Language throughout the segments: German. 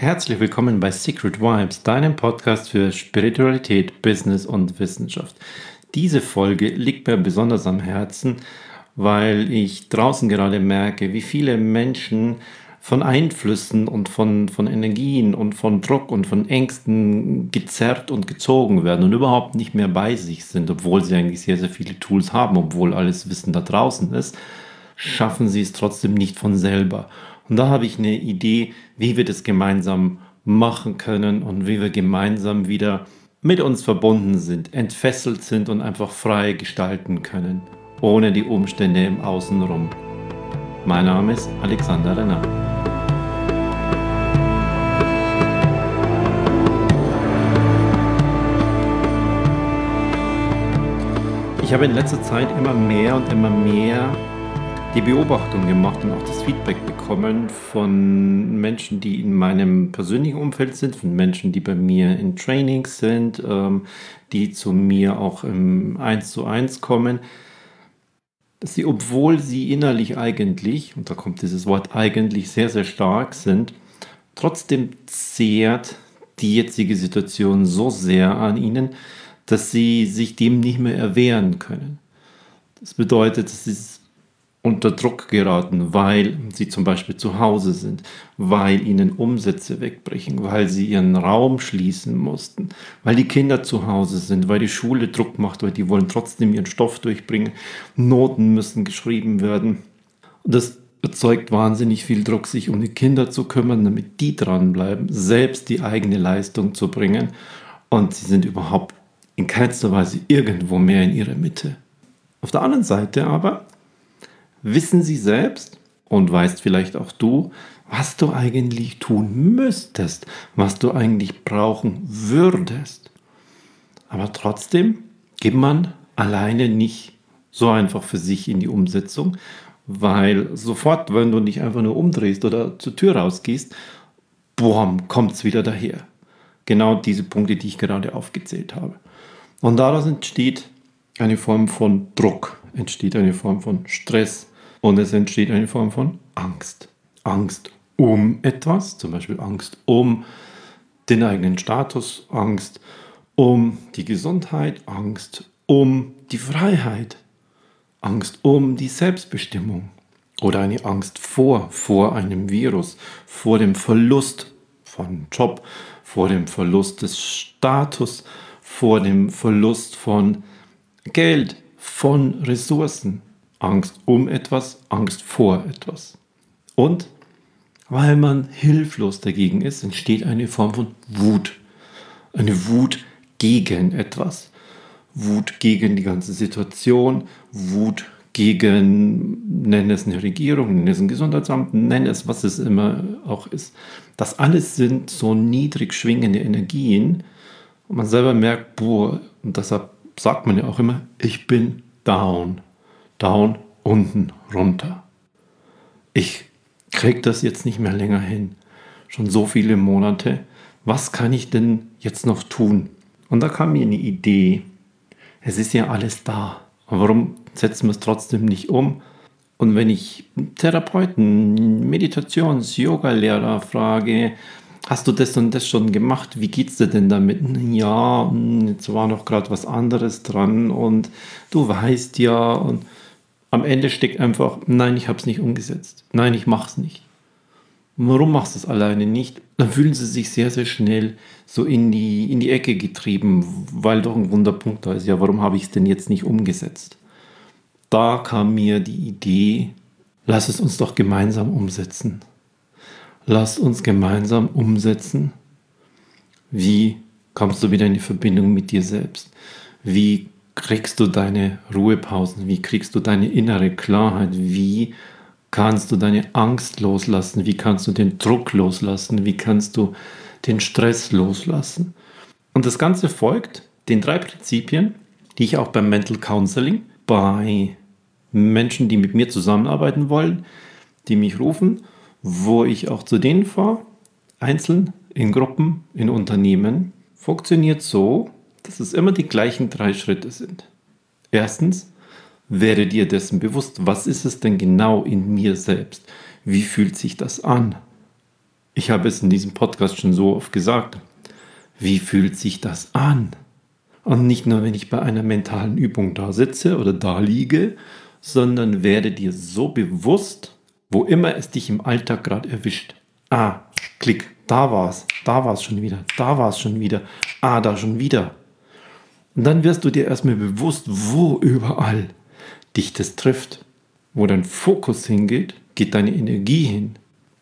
Herzlich willkommen bei Secret Vibes, deinem Podcast für Spiritualität, Business und Wissenschaft. Diese Folge liegt mir besonders am Herzen, weil ich draußen gerade merke, wie viele Menschen von Einflüssen und von, von Energien und von Druck und von Ängsten gezerrt und gezogen werden und überhaupt nicht mehr bei sich sind, obwohl sie eigentlich sehr, sehr viele Tools haben, obwohl alles Wissen da draußen ist, schaffen sie es trotzdem nicht von selber. Und da habe ich eine Idee, wie wir das gemeinsam machen können und wie wir gemeinsam wieder mit uns verbunden sind, entfesselt sind und einfach frei gestalten können, ohne die Umstände im Außenrum. Mein Name ist Alexander Renner. Ich habe in letzter Zeit immer mehr und immer mehr die Beobachtung gemacht und auch das Feedback bekommen von Menschen, die in meinem persönlichen Umfeld sind, von Menschen, die bei mir in Trainings sind, ähm, die zu mir auch im 1 zu 1 kommen, dass sie, obwohl sie innerlich eigentlich, und da kommt dieses Wort eigentlich sehr, sehr stark sind, trotzdem zehrt die jetzige Situation so sehr an ihnen, dass sie sich dem nicht mehr erwehren können. Das bedeutet, es ist unter Druck geraten, weil sie zum Beispiel zu Hause sind, weil ihnen Umsätze wegbrechen, weil sie ihren Raum schließen mussten, weil die Kinder zu Hause sind, weil die Schule Druck macht, weil die wollen trotzdem ihren Stoff durchbringen, Noten müssen geschrieben werden. Und das erzeugt wahnsinnig viel Druck, sich um die Kinder zu kümmern, damit die dranbleiben, selbst die eigene Leistung zu bringen. Und sie sind überhaupt in keinster Weise irgendwo mehr in ihrer Mitte. Auf der anderen Seite aber wissen sie selbst und weißt vielleicht auch du, was du eigentlich tun müsstest, was du eigentlich brauchen würdest. Aber trotzdem geht man alleine nicht so einfach für sich in die Umsetzung, weil sofort, wenn du dich einfach nur umdrehst oder zur Tür rausgehst, boom, kommt es wieder daher. Genau diese Punkte, die ich gerade aufgezählt habe. Und daraus entsteht eine Form von Druck, entsteht eine Form von Stress, und es entsteht eine Form von Angst. Angst um etwas, zum Beispiel Angst um den eigenen Status, Angst um die Gesundheit, Angst um die Freiheit, Angst um die Selbstbestimmung oder eine Angst vor, vor einem Virus, vor dem Verlust von Job, vor dem Verlust des Status, vor dem Verlust von Geld, von Ressourcen. Angst um etwas, Angst vor etwas. Und weil man hilflos dagegen ist, entsteht eine Form von Wut. Eine Wut gegen etwas. Wut gegen die ganze Situation, Wut gegen, nenn es eine Regierung, nenn es ein Gesundheitsamt, nenn es, was es immer auch ist. Das alles sind so niedrig schwingende Energien und man selber merkt, boah, und deshalb sagt man ja auch immer, ich bin down down, unten, runter. Ich krieg das jetzt nicht mehr länger hin. Schon so viele Monate. Was kann ich denn jetzt noch tun? Und da kam mir eine Idee. Es ist ja alles da. Warum setzen wir es trotzdem nicht um? Und wenn ich Therapeuten, Meditations-, Yoga-Lehrer frage, hast du das und das schon gemacht? Wie geht's dir denn damit? Ja, jetzt war noch gerade was anderes dran und du weißt ja und am Ende steckt einfach, nein, ich habe es nicht umgesetzt. Nein, ich mache es nicht. warum machst du es alleine nicht? Dann fühlen sie sich sehr, sehr schnell so in die, in die Ecke getrieben, weil doch ein Wunderpunkt da ist. Ja, warum habe ich es denn jetzt nicht umgesetzt? Da kam mir die Idee, lass es uns doch gemeinsam umsetzen. Lass uns gemeinsam umsetzen. Wie kommst du wieder in die Verbindung mit dir selbst? Wie kriegst du deine Ruhepausen? Wie kriegst du deine innere Klarheit? Wie kannst du deine Angst loslassen? Wie kannst du den Druck loslassen? Wie kannst du den Stress loslassen? Und das Ganze folgt den drei Prinzipien, die ich auch beim Mental Counseling bei Menschen, die mit mir zusammenarbeiten wollen, die mich rufen, wo ich auch zu denen fahre, einzeln, in Gruppen, in Unternehmen, funktioniert so, dass es immer die gleichen drei Schritte sind. Erstens, werde dir dessen bewusst, was ist es denn genau in mir selbst? Wie fühlt sich das an? Ich habe es in diesem Podcast schon so oft gesagt. Wie fühlt sich das an? Und nicht nur, wenn ich bei einer mentalen Übung da sitze oder da liege, sondern werde dir so bewusst, wo immer es dich im Alltag gerade erwischt. Ah, klick, da war's, da war's schon wieder, da war's schon wieder, ah, da schon wieder. Und dann wirst du dir erstmal bewusst, wo überall dich das trifft. Wo dein Fokus hingeht, geht deine Energie hin.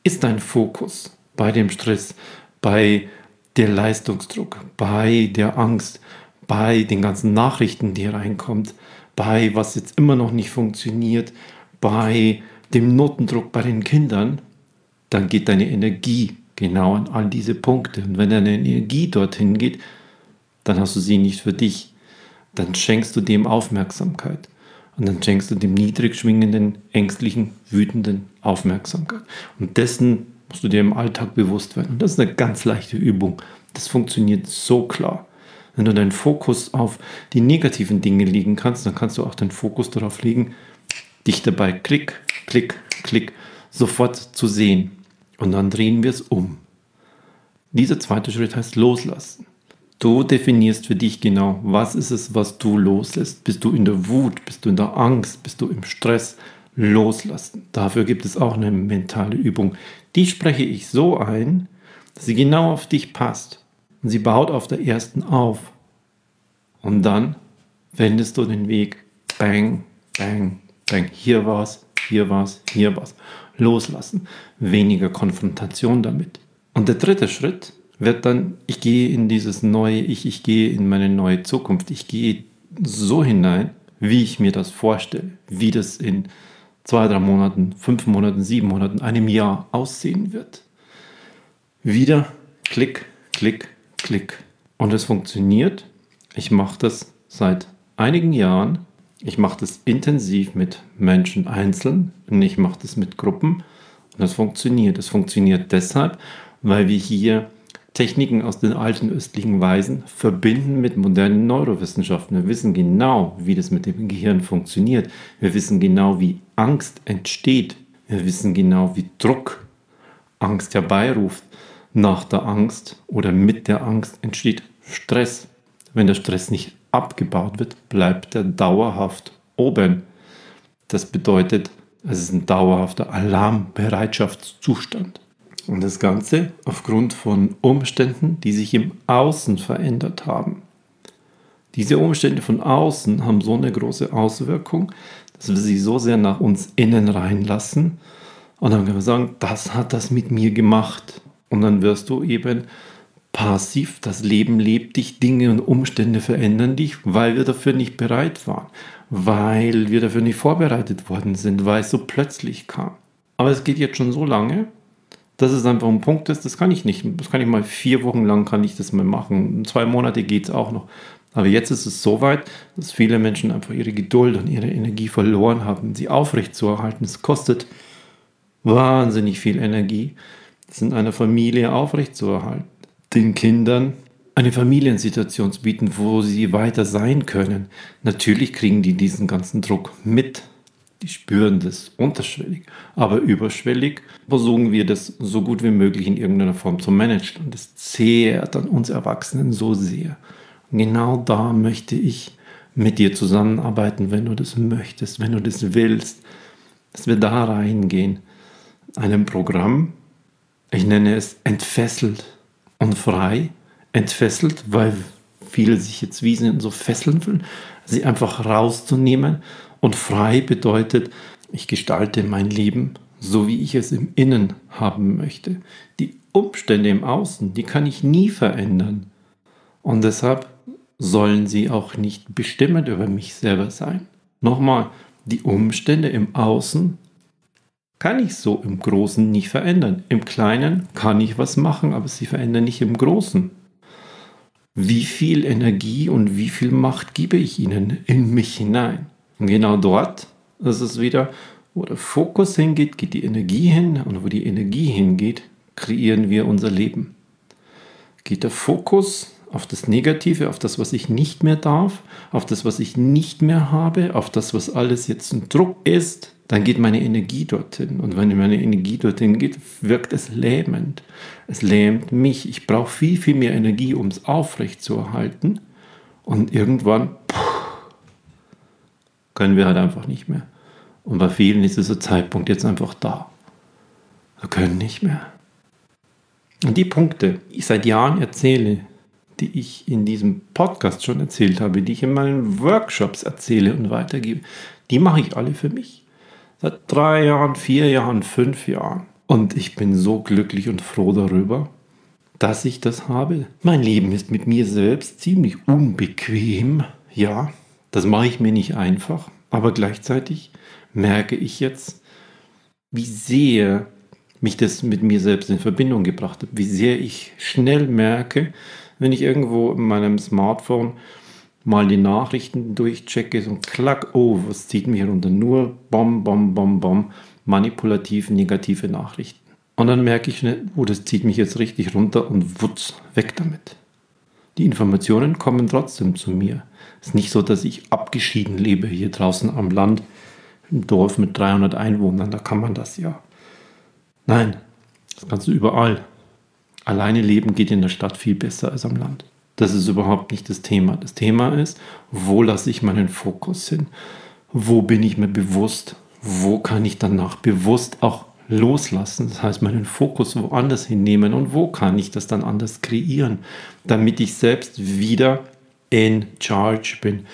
Ist dein Fokus bei dem Stress, bei der Leistungsdruck, bei der Angst, bei den ganzen Nachrichten, die reinkommt, bei was jetzt immer noch nicht funktioniert, bei dem Notendruck bei den Kindern, dann geht deine Energie genau an all diese Punkte. Und wenn deine Energie dorthin geht, dann hast du sie nicht für dich. Dann schenkst du dem Aufmerksamkeit. Und dann schenkst du dem niedrig schwingenden, ängstlichen, wütenden Aufmerksamkeit. Und dessen musst du dir im Alltag bewusst werden. Und das ist eine ganz leichte Übung. Das funktioniert so klar. Wenn du deinen Fokus auf die negativen Dinge legen kannst, dann kannst du auch deinen Fokus darauf legen, dich dabei klick, klick, klick sofort zu sehen. Und dann drehen wir es um. Dieser zweite Schritt heißt loslassen. Du definierst für dich genau, was ist es, was du loslässt. Bist du in der Wut, bist du in der Angst, bist du im Stress? Loslassen. Dafür gibt es auch eine mentale Übung. Die spreche ich so ein, dass sie genau auf dich passt. Und sie baut auf der ersten auf. Und dann wendest du den Weg. Bang, bang, bang. Hier war's, hier war's, hier war's. Loslassen. Weniger Konfrontation damit. Und der dritte Schritt wird dann, ich gehe in dieses neue Ich, ich gehe in meine neue Zukunft, ich gehe so hinein, wie ich mir das vorstelle, wie das in zwei, drei Monaten, fünf Monaten, sieben Monaten, einem Jahr aussehen wird. Wieder Klick, Klick, Klick. Und es funktioniert. Ich mache das seit einigen Jahren. Ich mache das intensiv mit Menschen einzeln und ich mache das mit Gruppen. Und das funktioniert. Es funktioniert deshalb, weil wir hier Techniken aus den alten östlichen Weisen verbinden mit modernen Neurowissenschaften. Wir wissen genau, wie das mit dem Gehirn funktioniert. Wir wissen genau, wie Angst entsteht. Wir wissen genau, wie Druck Angst herbeiruft. Nach der Angst oder mit der Angst entsteht Stress. Wenn der Stress nicht abgebaut wird, bleibt er dauerhaft oben. Das bedeutet, es ist ein dauerhafter Alarmbereitschaftszustand. Und das Ganze aufgrund von Umständen, die sich im Außen verändert haben. Diese Umstände von außen haben so eine große Auswirkung, dass wir sie so sehr nach uns innen reinlassen. Und dann können wir sagen, das hat das mit mir gemacht. Und dann wirst du eben passiv, das Leben lebt dich, Dinge und Umstände verändern dich, weil wir dafür nicht bereit waren, weil wir dafür nicht vorbereitet worden sind, weil es so plötzlich kam. Aber es geht jetzt schon so lange, dass es einfach ein Punkt ist, das kann ich nicht. Das kann ich mal vier Wochen lang kann ich das mal machen. zwei Monate geht es auch noch. Aber jetzt ist es so weit, dass viele Menschen einfach ihre Geduld und ihre Energie verloren haben, sie aufrechtzuerhalten. Es kostet wahnsinnig viel Energie, das in einer Familie aufrechtzuerhalten. Den Kindern eine Familiensituation zu bieten, wo sie weiter sein können. Natürlich kriegen die diesen ganzen Druck mit die spüren das unterschwellig. Aber überschwellig versuchen wir das so gut wie möglich in irgendeiner Form zu managen. Und das zehrt an uns Erwachsenen so sehr. Und genau da möchte ich mit dir zusammenarbeiten, wenn du das möchtest, wenn du das willst, dass wir da reingehen. Einem Programm, ich nenne es entfesselt und frei. Entfesselt, weil viele sich jetzt wie so fesseln fühlen, sie einfach rauszunehmen und frei bedeutet, ich gestalte mein Leben so, wie ich es im Innen haben möchte. Die Umstände im Außen, die kann ich nie verändern. Und deshalb sollen sie auch nicht bestimmend über mich selber sein. Nochmal, die Umstände im Außen kann ich so im Großen nicht verändern. Im Kleinen kann ich was machen, aber sie verändern nicht im Großen. Wie viel Energie und wie viel Macht gebe ich ihnen in mich hinein? Und genau dort ist es wieder, wo der Fokus hingeht, geht die Energie hin und wo die Energie hingeht, kreieren wir unser Leben. Geht der Fokus auf das Negative, auf das, was ich nicht mehr darf, auf das, was ich nicht mehr habe, auf das, was alles jetzt ein Druck ist, dann geht meine Energie dorthin. Und wenn meine Energie dorthin geht, wirkt es lähmend. Es lähmt mich. Ich brauche viel, viel mehr Energie, um es aufrechtzuerhalten. Und irgendwann können wir halt einfach nicht mehr. Und bei vielen ist dieser Zeitpunkt jetzt einfach da. Wir können nicht mehr. Und die Punkte, die ich seit Jahren erzähle, die ich in diesem Podcast schon erzählt habe, die ich in meinen Workshops erzähle und weitergebe, die mache ich alle für mich. Seit drei Jahren, vier Jahren, fünf Jahren. Und ich bin so glücklich und froh darüber, dass ich das habe. Mein Leben ist mit mir selbst ziemlich unbequem. Ja, das mache ich mir nicht einfach. Aber gleichzeitig merke ich jetzt, wie sehr mich das mit mir selbst in Verbindung gebracht hat. Wie sehr ich schnell merke, wenn ich irgendwo in meinem Smartphone mal die Nachrichten durchchecke und klack, oh, was zieht mich runter? Nur bom, bom, bom, bom, manipulativ negative Nachrichten. Und dann merke ich schnell, oh, das zieht mich jetzt richtig runter und wutz, weg damit. Die Informationen kommen trotzdem zu mir. Es ist nicht so, dass ich abgeschieden lebe hier draußen am Land, im Dorf mit 300 Einwohnern, da kann man das ja. Nein, das kannst du überall. Alleine leben geht in der Stadt viel besser als am Land. Das ist überhaupt nicht das Thema. Das Thema ist, wo lasse ich meinen Fokus hin? Wo bin ich mir bewusst? Wo kann ich danach bewusst auch loslassen? Das heißt, meinen Fokus woanders hinnehmen und wo kann ich das dann anders kreieren, damit ich selbst wieder in charge bin,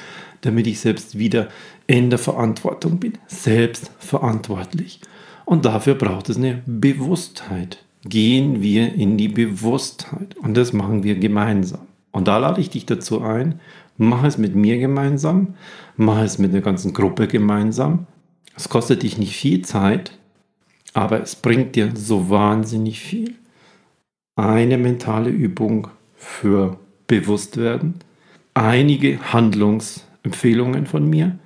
damit ich selbst wieder in der Verantwortung bin, selbstverantwortlich. Und dafür braucht es eine Bewusstheit. Gehen wir in die Bewusstheit und das machen wir gemeinsam. Und da lade ich dich dazu ein, mach es mit mir gemeinsam, mach es mit der ganzen Gruppe gemeinsam. Es kostet dich nicht viel Zeit, aber es bringt dir so wahnsinnig viel. Eine mentale Übung für Bewusstwerden, einige Handlungsempfehlungen von mir,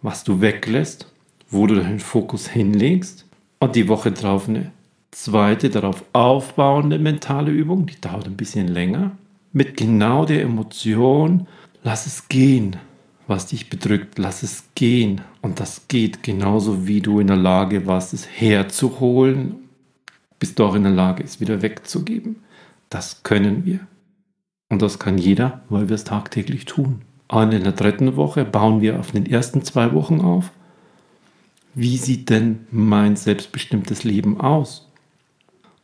was du weglässt, wo du deinen Fokus hinlegst. Und die Woche drauf eine zweite darauf aufbauende mentale Übung, die dauert ein bisschen länger. Mit genau der Emotion, lass es gehen, was dich bedrückt, lass es gehen. Und das geht genauso wie du in der Lage warst, es herzuholen, bist du auch in der Lage, es wieder wegzugeben. Das können wir. Und das kann jeder, weil wir es tagtäglich tun. Und in der dritten Woche bauen wir auf den ersten zwei Wochen auf. Wie sieht denn mein selbstbestimmtes Leben aus?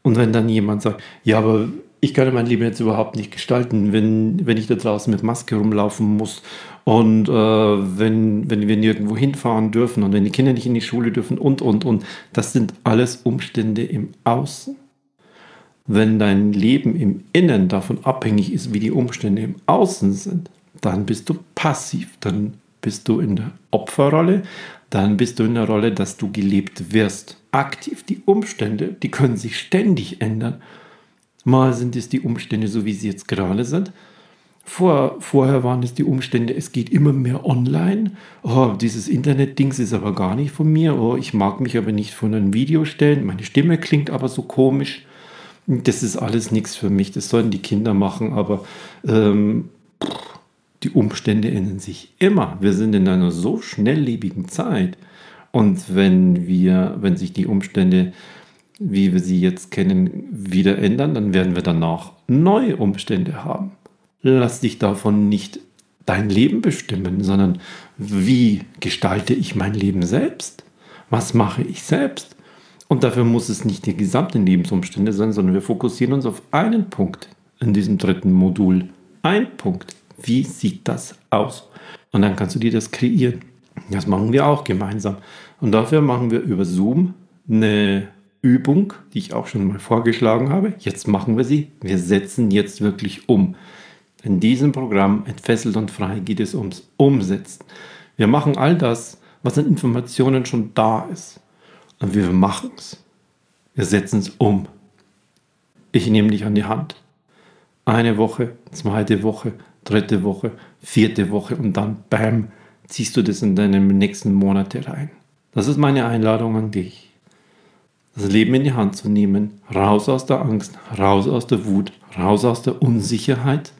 Und wenn dann jemand sagt, ja, aber ich kann mein Leben jetzt überhaupt nicht gestalten, wenn, wenn ich da draußen mit Maske rumlaufen muss und äh, wenn, wenn wir nirgendwo hinfahren dürfen und wenn die Kinder nicht in die Schule dürfen und, und, und. Das sind alles Umstände im Außen. Wenn dein Leben im Innen davon abhängig ist, wie die Umstände im Außen sind, dann bist du passiv, dann bist du in der Opferrolle, dann bist du in der Rolle, dass du gelebt wirst. Aktiv, die Umstände, die können sich ständig ändern Mal sind es die Umstände, so wie sie jetzt gerade sind. Vor, vorher waren es die Umstände, es geht immer mehr online. Oh, dieses Internet-Dings ist aber gar nicht von mir. Oh, ich mag mich aber nicht von einem Video stellen. Meine Stimme klingt aber so komisch. Das ist alles nichts für mich. Das sollen die Kinder machen, aber ähm, die Umstände ändern sich immer. Wir sind in einer so schnelllebigen Zeit. Und wenn wir, wenn sich die Umstände wie wir sie jetzt kennen, wieder ändern, dann werden wir danach neue Umstände haben. Lass dich davon nicht dein Leben bestimmen, sondern wie gestalte ich mein Leben selbst? Was mache ich selbst? Und dafür muss es nicht die gesamten Lebensumstände sein, sondern wir fokussieren uns auf einen Punkt in diesem dritten Modul. Ein Punkt. Wie sieht das aus? Und dann kannst du dir das kreieren. Das machen wir auch gemeinsam. Und dafür machen wir über Zoom eine Übung, die ich auch schon mal vorgeschlagen habe. Jetzt machen wir sie. Wir setzen jetzt wirklich um. In diesem Programm Entfesselt und Frei geht es ums Umsetzen. Wir machen all das, was an Informationen schon da ist. Und wir machen es. Wir setzen es um. Ich nehme dich an die Hand. Eine Woche, zweite Woche, dritte Woche, vierte Woche und dann, bam, ziehst du das in deine nächsten Monate rein. Das ist meine Einladung an dich das Leben in die Hand zu nehmen, raus aus der Angst, raus aus der Wut, raus aus der Unsicherheit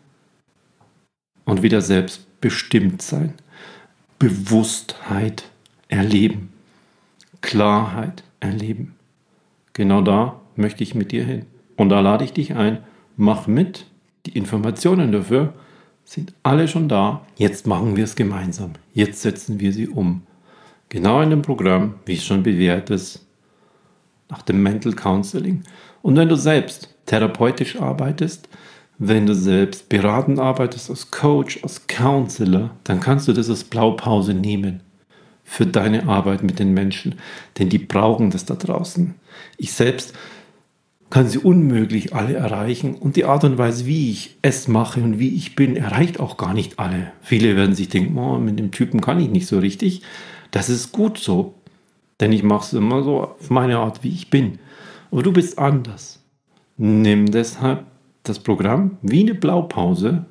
und wieder selbstbestimmt sein, Bewusstheit erleben, Klarheit erleben. Genau da möchte ich mit dir hin. Und da lade ich dich ein, mach mit. Die Informationen dafür sind alle schon da. Jetzt machen wir es gemeinsam. Jetzt setzen wir sie um. Genau in dem Programm, wie es schon bewährt ist, nach dem Mental Counseling. Und wenn du selbst therapeutisch arbeitest, wenn du selbst beratend arbeitest als Coach, als Counselor, dann kannst du das als Blaupause nehmen für deine Arbeit mit den Menschen, denn die brauchen das da draußen. Ich selbst kann sie unmöglich alle erreichen und die Art und Weise, wie ich es mache und wie ich bin, erreicht auch gar nicht alle. Viele werden sich denken, oh, mit dem Typen kann ich nicht so richtig. Das ist gut so, denn ich mache es immer so auf meine Art, wie ich bin. Aber du bist anders. Nimm deshalb das Programm wie eine Blaupause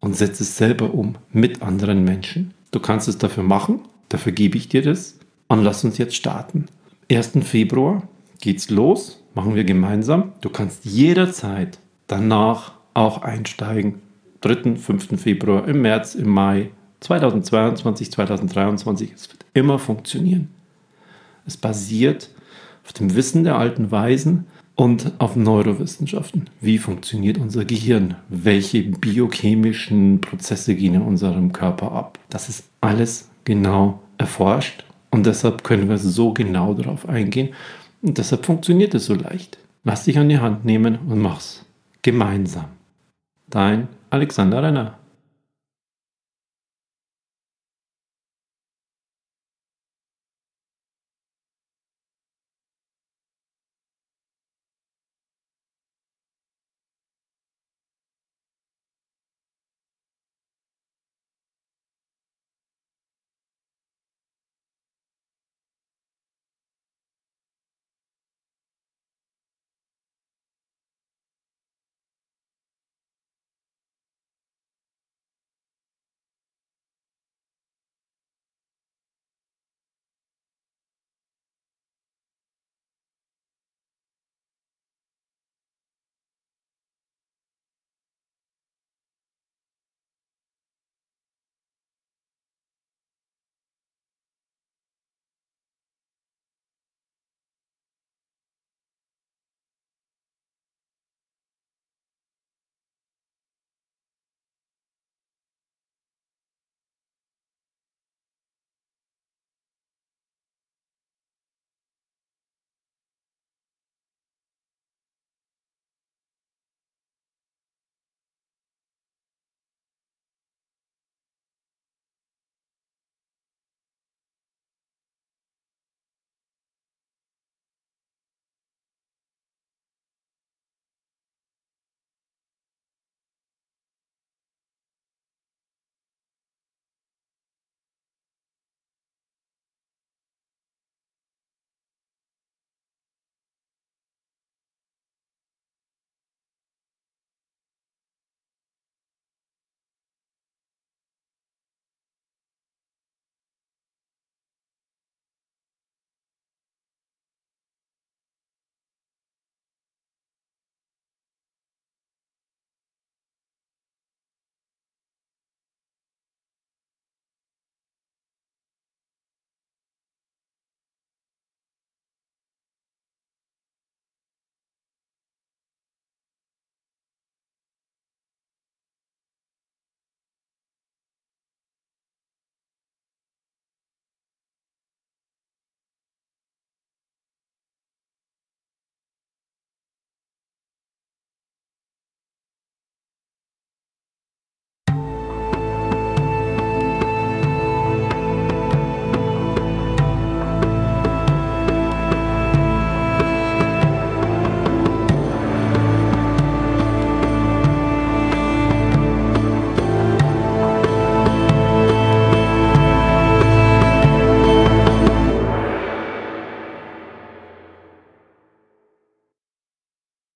und setz es selber um mit anderen Menschen. Du kannst es dafür machen Dafür gebe ich dir das und lass uns jetzt starten. 1. Februar geht's los, machen wir gemeinsam. Du kannst jederzeit danach auch einsteigen. 3., 5. Februar, im März, im Mai 2022, 2023. Es wird immer funktionieren. Es basiert auf dem Wissen der alten Weisen und auf Neurowissenschaften. Wie funktioniert unser Gehirn? Welche biochemischen Prozesse gehen in unserem Körper ab? Das ist alles genau erforscht und deshalb können wir so genau darauf eingehen und deshalb funktioniert es so leicht. Lass dich an die Hand nehmen und mach's gemeinsam. Dein Alexander Renner.